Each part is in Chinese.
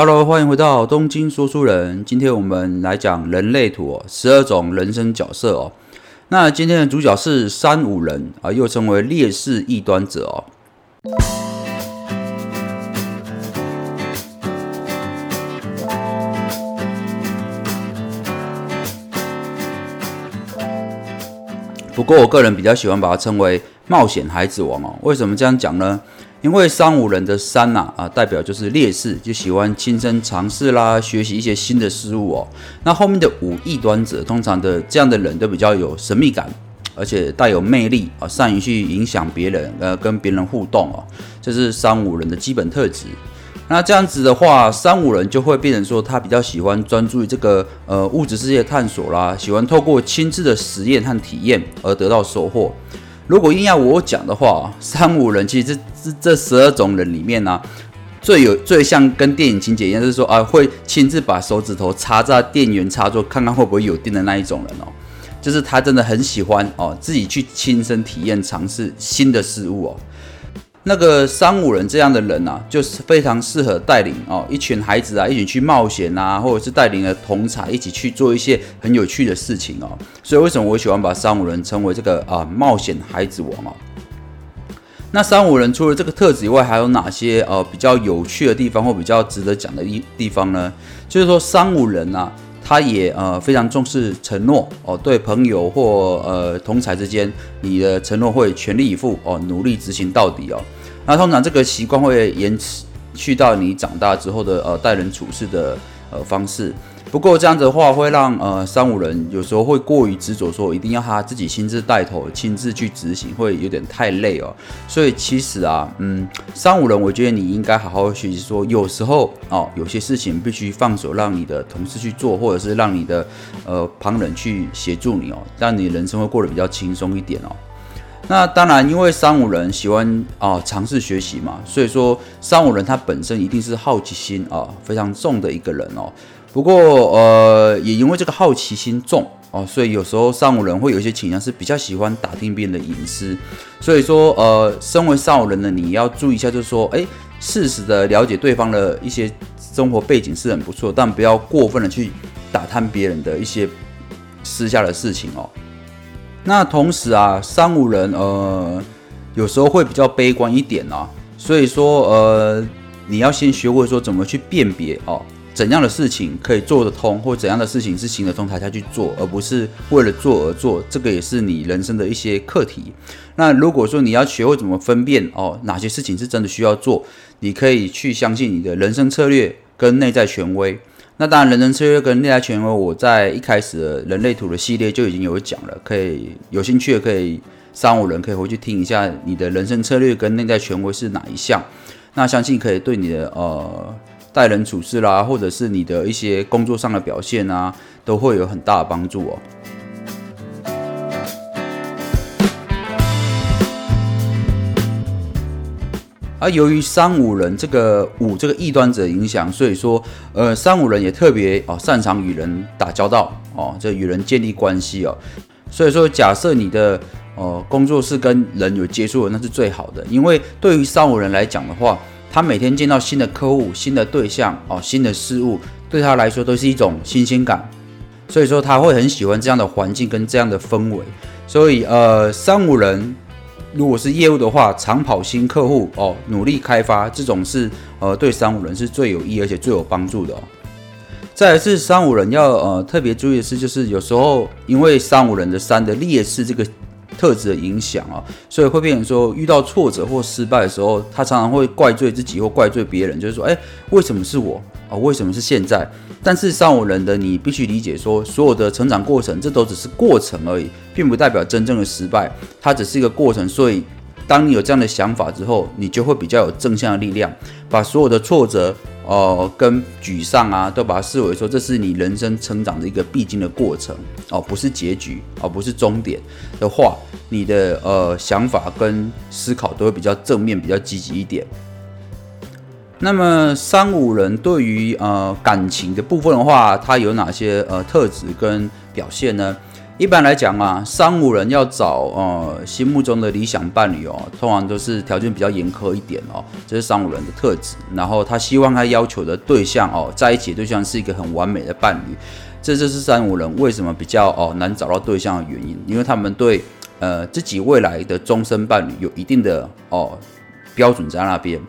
Hello，欢迎回到东京说书人。今天我们来讲人类图哦，十二种人生角色哦。那今天的主角是三五人啊，又称为劣势异端者哦。不过我个人比较喜欢把它称为冒险孩子王哦。为什么这样讲呢？因为三五人的三呐啊，代表就是劣势，就喜欢亲身尝试啦，学习一些新的事物哦。那后面的五异端者，通常的这样的人都比较有神秘感，而且带有魅力啊，善于去影响别人，呃，跟别人互动哦，这是三五人的基本特质。那这样子的话，三五人就会变成说，他比较喜欢专注于这个呃物质世界探索啦，喜欢透过亲自的实验和体验而得到收获。如果硬要我讲的话，三五人其实这这十二种人里面呢，最有最像跟电影情节一样，就是说啊，会亲自把手指头插在电源插座，看看会不会有电的那一种人哦，就是他真的很喜欢哦，自己去亲身体验尝试新的事物哦。那个三五人这样的人啊，就是非常适合带领哦一群孩子啊，一起去冒险啊，或者是带领了同才一起去做一些很有趣的事情哦。所以为什么我喜欢把三五人称为这个啊冒险孩子王哦？那三五人除了这个特质以外，还有哪些呃比较有趣的地方或比较值得讲的一地方呢？就是说三五人啊，他也呃非常重视承诺哦，对朋友或呃同才之间，你的承诺会全力以赴哦，努力执行到底哦。那通常这个习惯会延迟去到你长大之后的呃待人处事的呃方式。不过这样子的话，会让呃三五人有时候会过于执着，说一定要他自己亲自带头、亲自去执行，会有点太累哦。所以其实啊，嗯，三五人，我觉得你应该好好学习，说有时候哦，有些事情必须放手，让你的同事去做，或者是让你的呃旁人去协助你哦，让你人生会过得比较轻松一点哦。那当然，因为三五人喜欢啊尝试学习嘛，所以说三五人他本身一定是好奇心啊非常重的一个人哦。不过呃，也因为这个好奇心重哦，所以有时候三五人会有一些倾向是比较喜欢打听别人的隐私。所以说呃，身为三五人的你要注意一下，就是说，哎，适时的了解对方的一些生活背景是很不错，但不要过分的去打探别人的一些私下的事情哦。那同时啊，三五人呃，有时候会比较悲观一点啊，所以说呃，你要先学会说怎么去辨别哦，怎样的事情可以做得通，或怎样的事情是行得通才下去做，而不是为了做而做，这个也是你人生的一些课题。那如果说你要学会怎么分辨哦，哪些事情是真的需要做，你可以去相信你的人生策略跟内在权威。那当然，人生策略跟内在权威，我在一开始的人类图的系列就已经有讲了，可以有兴趣的可以三五人可以回去听一下，你的人生策略跟内在权威是哪一项？那相信可以对你的呃待人处事啦，或者是你的一些工作上的表现啊，都会有很大的帮助哦。而由于三五人这个五这个异端者影响，所以说，呃，三五人也特别哦擅长与人打交道哦，这与人建立关系哦。所以说，假设你的呃工作是跟人有接触的，那是最好的，因为对于三五人来讲的话，他每天见到新的客户、新的对象哦、新的事物，对他来说都是一种新鲜感，所以说他会很喜欢这样的环境跟这样的氛围。所以呃，三五人。如果是业务的话，长跑新客户哦，努力开发，这种是呃对三五人是最有益而且最有帮助的哦。再来是三五人要呃特别注意的是，就是有时候因为三五人的三的劣势这个特质的影响啊，所以会变成说遇到挫折或失败的时候，他常常会怪罪自己或怪罪别人，就是说，哎，为什么是我啊？为什么是现在？但是上五人的你必须理解说，所有的成长过程，这都只是过程而已，并不代表真正的失败，它只是一个过程。所以，当你有这样的想法之后，你就会比较有正向的力量，把所有的挫折、哦跟沮丧啊，都把它视为说这是你人生成长的一个必经的过程哦，不是结局，而不是终点的话，你的呃想法跟思考都会比较正面、比较积极一点。那么三五人对于呃感情的部分的话，他有哪些呃特质跟表现呢？一般来讲啊，三五人要找呃心目中的理想伴侣哦，通常都是条件比较严苛一点哦，这是三五人的特质。然后他希望他要求的对象哦，在一起对象是一个很完美的伴侣，这就是三五人为什么比较哦难找到对象的原因，因为他们对呃自己未来的终身伴侣有一定的哦标准在那边。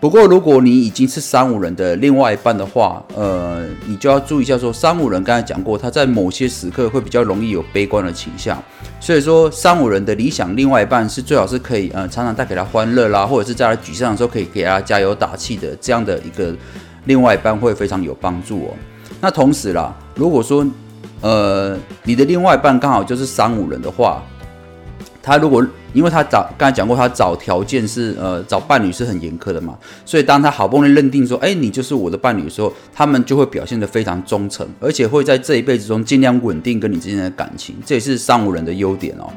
不过，如果你已经是三五人的另外一半的话，呃，你就要注意一下，说三五人刚才讲过，他在某些时刻会比较容易有悲观的倾向，所以说三五人的理想另外一半是最好是可以呃常常带给他欢乐啦，或者是在他沮丧的时候可以给他加油打气的这样的一个另外一半会非常有帮助哦。那同时啦，如果说呃你的另外一半刚好就是三五人的话，他如果因为他找刚才讲过，他找条件是呃找伴侣是很严苛的嘛，所以当他好不容易认定说，哎，你就是我的伴侣的时候，他们就会表现得非常忠诚，而且会在这一辈子中尽量稳定跟你之间的感情，这也是三五人的优点哦。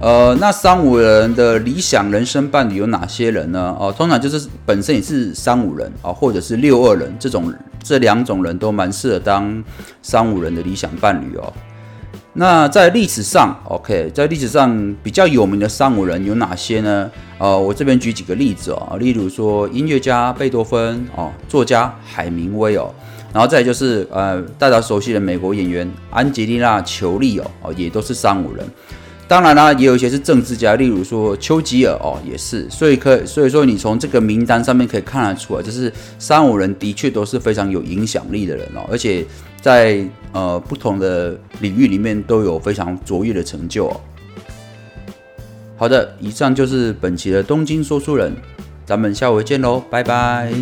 呃，那三五人的理想人生伴侣有哪些人呢？哦，通常就是本身也是三五人啊，或者是六二人这种，这两种人都蛮适合当三五人的理想伴侣哦。那在历史上，OK，在历史上比较有名的三五人有哪些呢？呃，我这边举几个例子哦，例如说音乐家贝多芬哦，作家海明威哦，然后再就是呃大家熟悉的美国演员安吉丽娜·裘丽哦，哦也都是三五人。当然啦，也有一些是政治家，例如说丘吉尔哦，也是，所以可所以说你从这个名单上面可以看得出来，就是三五人的确都是非常有影响力的人哦，而且在呃不同的领域里面都有非常卓越的成就哦。好的，以上就是本期的东京说书人，咱们下回见喽，拜拜。